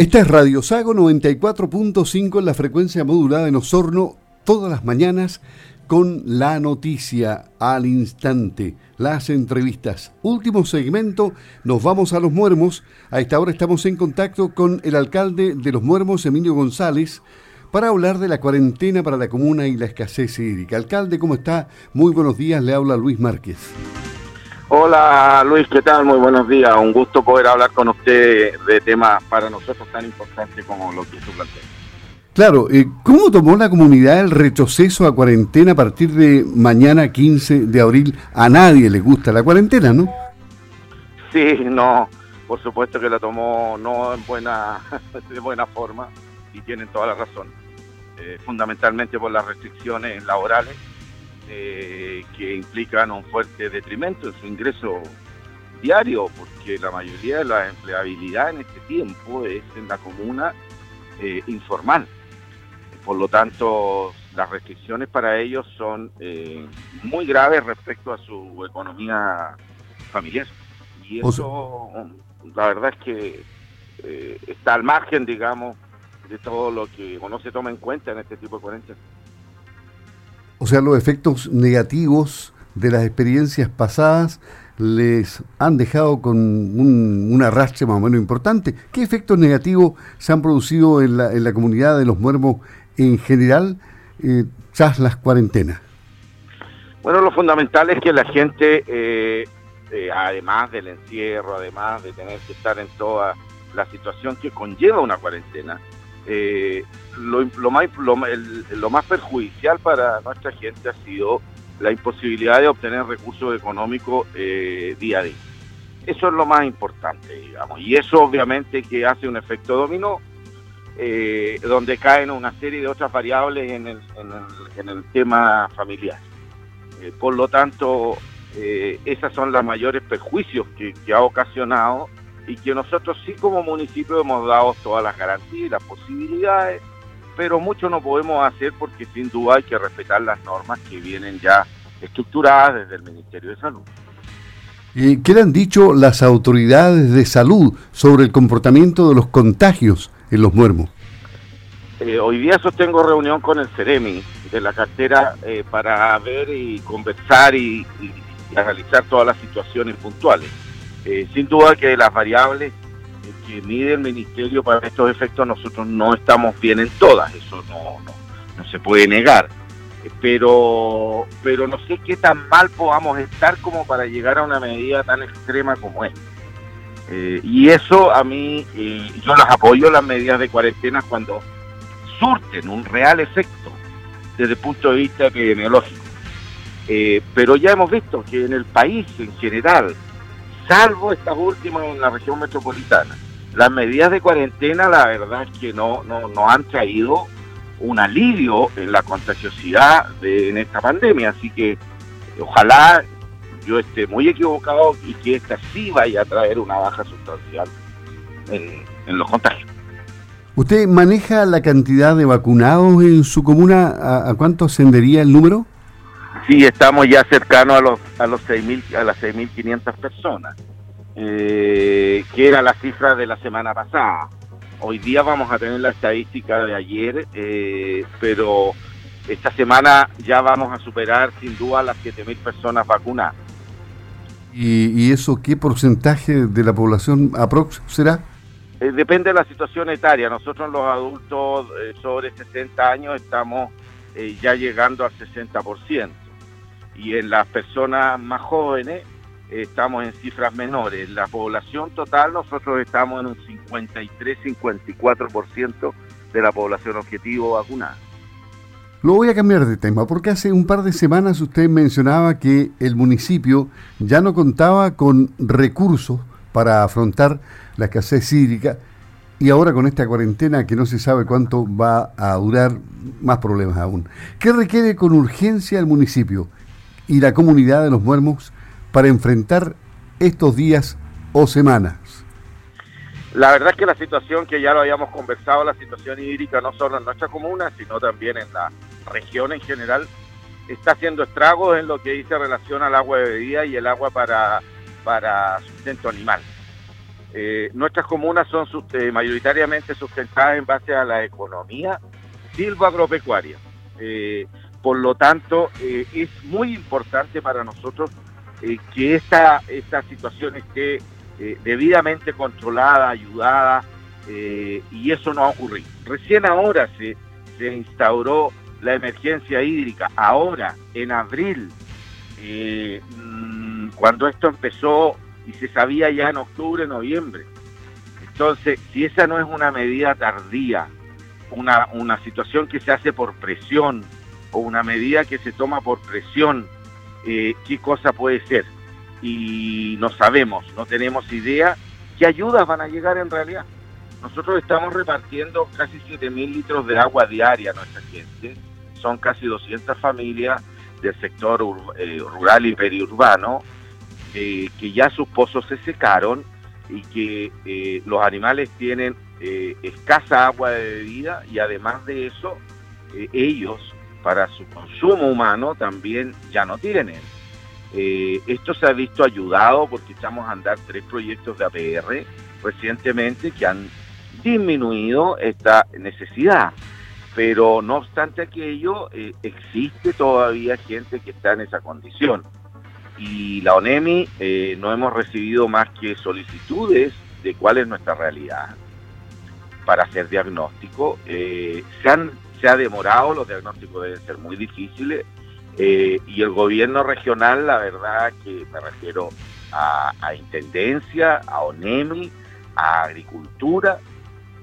Esta es Radio Sago 94.5 en la frecuencia modulada en Osorno todas las mañanas con la noticia al instante, las entrevistas. Último segmento, nos vamos a Los Muermos. A esta hora estamos en contacto con el alcalde de Los Muermos, Emilio González, para hablar de la cuarentena para la comuna y la escasez hídrica. Alcalde, ¿cómo está? Muy buenos días, le habla Luis Márquez. Hola Luis, ¿qué tal? Muy buenos días. Un gusto poder hablar con usted de temas para nosotros tan importantes como lo que tú plantea. Claro, eh, ¿cómo tomó la comunidad el retroceso a cuarentena a partir de mañana 15 de abril? A nadie le gusta la cuarentena, ¿no? Sí, no, por supuesto que la tomó no en buena, de buena forma y tienen toda la razón. Eh, fundamentalmente por las restricciones laborales eh, que implican un fuerte detrimento en su ingreso diario, porque la mayoría de la empleabilidad en este tiempo es en la comuna eh, informal. Por lo tanto, las restricciones para ellos son eh, muy graves respecto a su economía familiar. Y eso, la verdad es que está al margen, digamos, de todo lo que uno se toma en cuenta en este tipo de cuarentenas. O sea, los efectos negativos de las experiencias pasadas les han dejado con un, un, arrastre más o menos importante. ¿Qué efectos negativos se han producido en la, en la comunidad de los muermos en general eh, tras las cuarentenas? Bueno, lo fundamental es que la gente, eh, eh, además del encierro, además de tener que estar en toda la situación que conlleva una cuarentena, eh, lo, más, lo, más perjudicial para nuestra gente ha sido la imposibilidad de obtener recursos económicos eh, día a día. Eso es lo más importante, digamos, y eso obviamente que hace un efecto dominó, eh, donde caen una serie de otras variables en el, en el, tema familiar. Por lo tanto, esas son las mayores perjuicios que ha ocasionado y que nosotros sí como municipio hemos dado todas las garantías y las posibilidades, pero mucho no podemos hacer porque sin duda hay que respetar las normas que vienen ya estructuradas desde el Ministerio de Salud. ¿Y ¿Qué le han dicho las autoridades de salud sobre el comportamiento de los contagios en los muermos? Eh, hoy día sostengo reunión con el CEREMI de la cartera eh, para ver y conversar y analizar todas las situaciones puntuales eh, sin duda que las variables que mide el ministerio para estos efectos nosotros no estamos bien en todas, eso no, no, se puede negar. Eh, pero, pero no sé qué tan mal podamos estar como para llegar a una medida tan extrema como esta. Eh, y eso a mí, yo las apoyo las medidas de cuarentena cuando surten un real efecto desde el punto de vista epidemiológico. pero ya hemos visto que en el país en general, salvo estas últimas en la región metropolitana. Las medidas de cuarentena, la verdad es que no, no, han traído un alivio en la contagiosidad de, en esta pandemia, así que ojalá yo esté muy equivocado y que esta sí vaya a traer una baja sustancial en, los contagios. ¿Usted maneja la cantidad de vacunados en su comuna? ¿A, a cuánto ascendería el número? Sí, estamos ya cercanos a los a los 6.000 a las 6.500 personas, eh, que era la cifra de la semana pasada. Hoy día vamos a tener la estadística de ayer, eh, pero esta semana ya vamos a superar sin duda las 7.000 personas vacunadas. ¿Y, eso qué porcentaje de la población aprox será? Eh, depende de la situación etaria. Nosotros los adultos sobre 60 años estamos ya llegando al 60% y en las personas más jóvenes estamos en cifras menores. La población total nosotros estamos en un 53-54% de la población objetivo vacunada. Lo voy a cambiar de tema porque hace un par de semanas usted mencionaba que el municipio ya no contaba con recursos para afrontar la escasez hídrica y ahora con esta cuarentena que no se sabe cuánto va a durar, más problemas aún. ¿Qué requiere con urgencia el municipio? Y la comunidad de los muermos para enfrentar estos días o semanas? La verdad es que la situación que ya lo habíamos conversado, la situación hídrica no solo en nuestra comuna, sino también en la región en general, está haciendo estragos en lo que dice relación al agua de bebida y el agua para, para sustento animal. Eh, nuestras comunas son eh, mayoritariamente sustentadas en base a la economía silvoagropecuaria. Eh, por lo tanto, es muy importante para nosotros que esta, esta situación esté debidamente controlada, ayudada, y eso no ha ocurrido. Recién ahora se, se instauró la emergencia hídrica, ahora, en abril, mm, cuando esto empezó y se sabía ya en octubre, noviembre. Entonces, si esa no es una medida tardía, una, una situación que se hace por presión o una medida que se toma por presión, eh, ¿qué cosa puede ser? Y no sabemos, no tenemos idea qué ayudas van a llegar en realidad. Nosotros estamos repartiendo casi 7.000 litros de agua diaria a nuestra gente. Son casi 200 familias del sector eh, rural y periurbano eh, que ya sus pozos se secaron y que los animales tienen escasa agua de bebida y además de eso, ellos para su consumo humano también ya no tienen. esto se ha visto ayudado porque echamos a andar tres proyectos de APR recientemente que han disminuido esta necesidad. Pero no obstante aquello, existe todavía gente que está en esa condición y la ONEMI eh, no hemos recibido más que solicitudes de cuál es nuestra realidad para hacer diagnóstico. Eh, se, han, se ha demorado, los diagnósticos deben ser muy difíciles eh, y el gobierno regional, la verdad que me refiero a, Intendencia, a ONEMI, a Agricultura,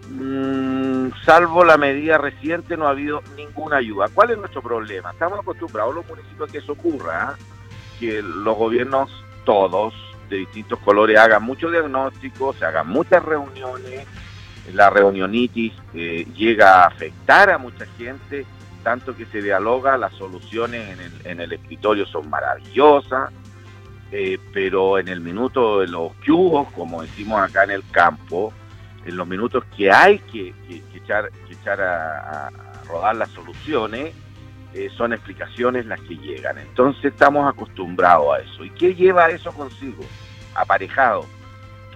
mm, salvo la medida reciente no ha habido ninguna ayuda. ¿Cuál es nuestro problema? Estamos acostumbrados los municipios a que eso ocurra. ¿ah? que los gobiernos todos de distintos colores hagan muchos diagnósticos, se hagan muchas reuniones, la reunionitis eh, llega a afectar a mucha gente, tanto que se dialoga, las soluciones en el, en el escritorio son maravillosas, eh, pero en el minuto de los cubos, como decimos acá en el campo, en los minutos que hay que, echar, a rodar las soluciones, eh, son explicaciones las que llegan. Entonces estamos acostumbrados a eso. ¿Y qué lleva eso consigo? Aparejado.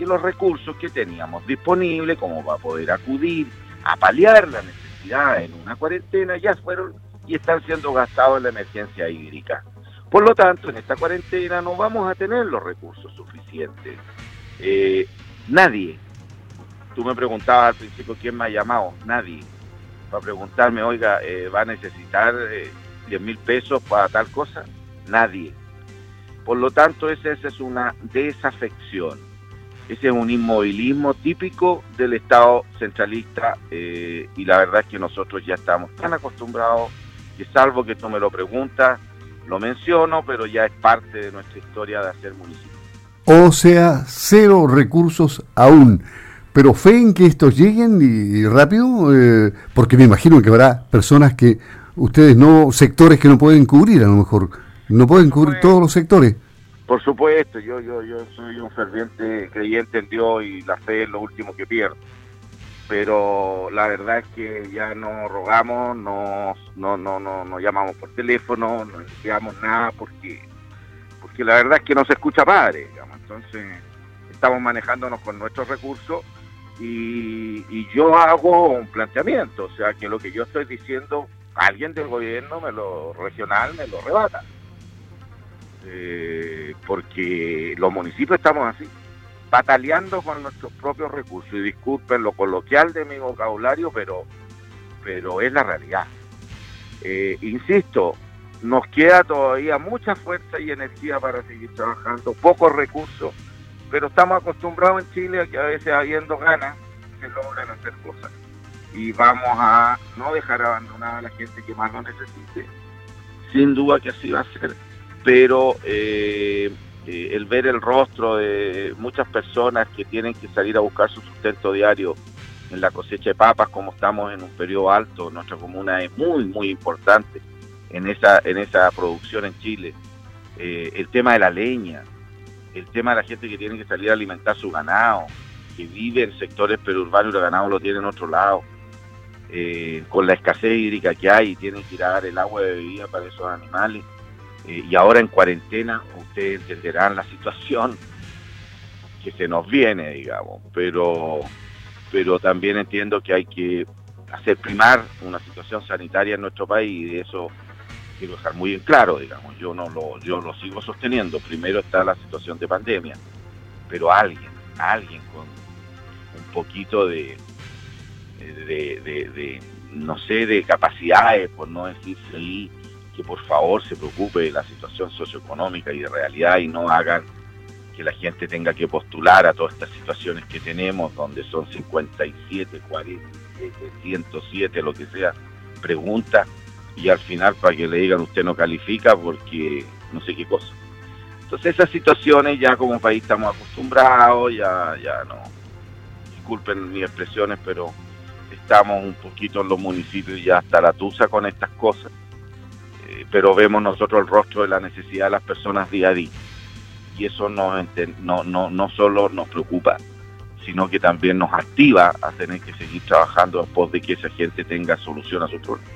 Que los recursos que teníamos disponibles, como para poder acudir a paliar la necesidad en una cuarentena, ya fueron y están siendo gastados en la emergencia hídrica. Por lo tanto, en esta cuarentena no vamos a tener los recursos suficientes. Eh, nadie, tú me preguntabas al principio quién me ha llamado, nadie para preguntarme, oiga, eh, ¿va a necesitar 10 eh, mil pesos para tal cosa? Nadie. Por lo tanto, esa, es una desafección. Ese es un inmovilismo típico del Estado centralista eh, y la verdad es que nosotros ya estamos tan acostumbrados que salvo que tú me lo preguntas, lo menciono, pero ya es parte de nuestra historia de hacer municipio. O sea, cero recursos aún pero fe en que estos lleguen y, rápido, eh, porque me imagino que habrá personas que ustedes no, sectores que no pueden cubrir a lo mejor, no pueden cubrir todos los sectores. Por supuesto, yo, yo, yo soy un ferviente creyente en Dios y la fe es lo último que pierdo. Pero la verdad es que ya no rogamos, no, no, no, no, no llamamos por teléfono, no enviamos nada porque, porque la verdad es que no se escucha padre. Entonces estamos manejándonos con nuestros recursos y, yo hago un planteamiento, o sea, que lo que yo estoy diciendo, alguien del gobierno me lo regional me lo rebata. Eh, porque los municipios estamos así, bataleando con nuestros propios recursos. Y disculpen lo coloquial de mi vocabulario, pero, pero es la realidad. Eh, insisto, nos queda todavía mucha fuerza y energía para seguir trabajando, pocos recursos pero estamos acostumbrados en Chile a que a veces habiendo ganas se logran hacer cosas. Y vamos a no dejar abandonada a la gente que más lo necesite. Sin duda que así va a ser. Pero eh, eh, el ver el rostro de muchas personas que tienen que salir a buscar su sustento diario en la cosecha de papas, como estamos en un periodo alto, nuestra comuna es muy, muy importante en esa, en esa producción en Chile. Eh, el tema de la leña, el tema de la gente que tiene que salir a alimentar su ganado, que vive en sectores perurbanos y el ganado lo tiene en otro lado, con la escasez hídrica que hay, tienen que ir a dar el agua de bebida para esos animales, eh, y ahora en cuarentena, ustedes entenderán la situación. que se nos viene, digamos, pero, pero también entiendo que hay que hacer primar una situación sanitaria en nuestro país y de eso quiero dejar muy en claro, digamos, yo no lo, yo lo sigo sosteniendo. Primero está la situación de pandemia, pero alguien, alguien con un poquito de, de, de, no sé, de capacidades, por no decir que por favor se preocupe de la situación socioeconómica y de realidad y no hagan que la gente tenga que postular a todas estas situaciones que tenemos, donde son 57, 40, 107, lo que sea, preguntas y al final para que le digan usted no califica porque no sé qué cosa. Entonces esas situaciones ya como país estamos acostumbrados, ya, ya no, disculpen mis expresiones, pero estamos un poquito en los municipios ya hasta la tusa con estas cosas, pero vemos nosotros el rostro de la necesidad de las personas día a día. Y eso no, no, no, no solo nos preocupa, sino que también nos activa a tener que seguir trabajando después de que esa gente tenga solución a su problema.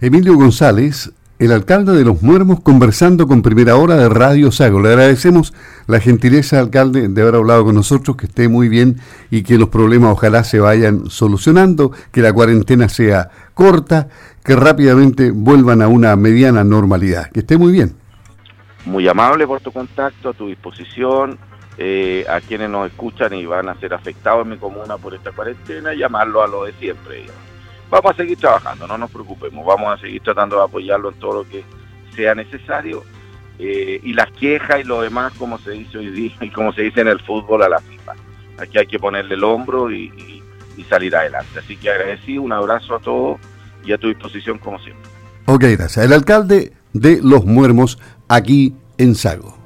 Emilio González, el alcalde de Los Muermos, conversando con Primera Hora de Radio Sago. Le agradecemos la gentileza, alcalde, de haber hablado con nosotros, que esté muy bien y que los problemas ojalá se vayan solucionando, que la cuarentena sea corta, que rápidamente vuelvan a una mediana normalidad. Que esté muy bien. Muy amable por tu contacto, a tu disposición. Eh, a quienes nos escuchan y van a ser afectados en mi comuna por esta cuarentena, llamarlo a lo de siempre vamos a seguir trabajando, no nos preocupemos, vamos a seguir tratando de apoyarlo en todo lo que sea necesario. Eh, y las quejas y lo demás, como se dice hoy día y como se dice en el fútbol, a la FIFA. Aquí hay que ponerle el hombro y, salir adelante. Así que agradecido, un abrazo a todos y a tu disposición como siempre. Ok, gracias. El alcalde de Los Muermos aquí en Sago.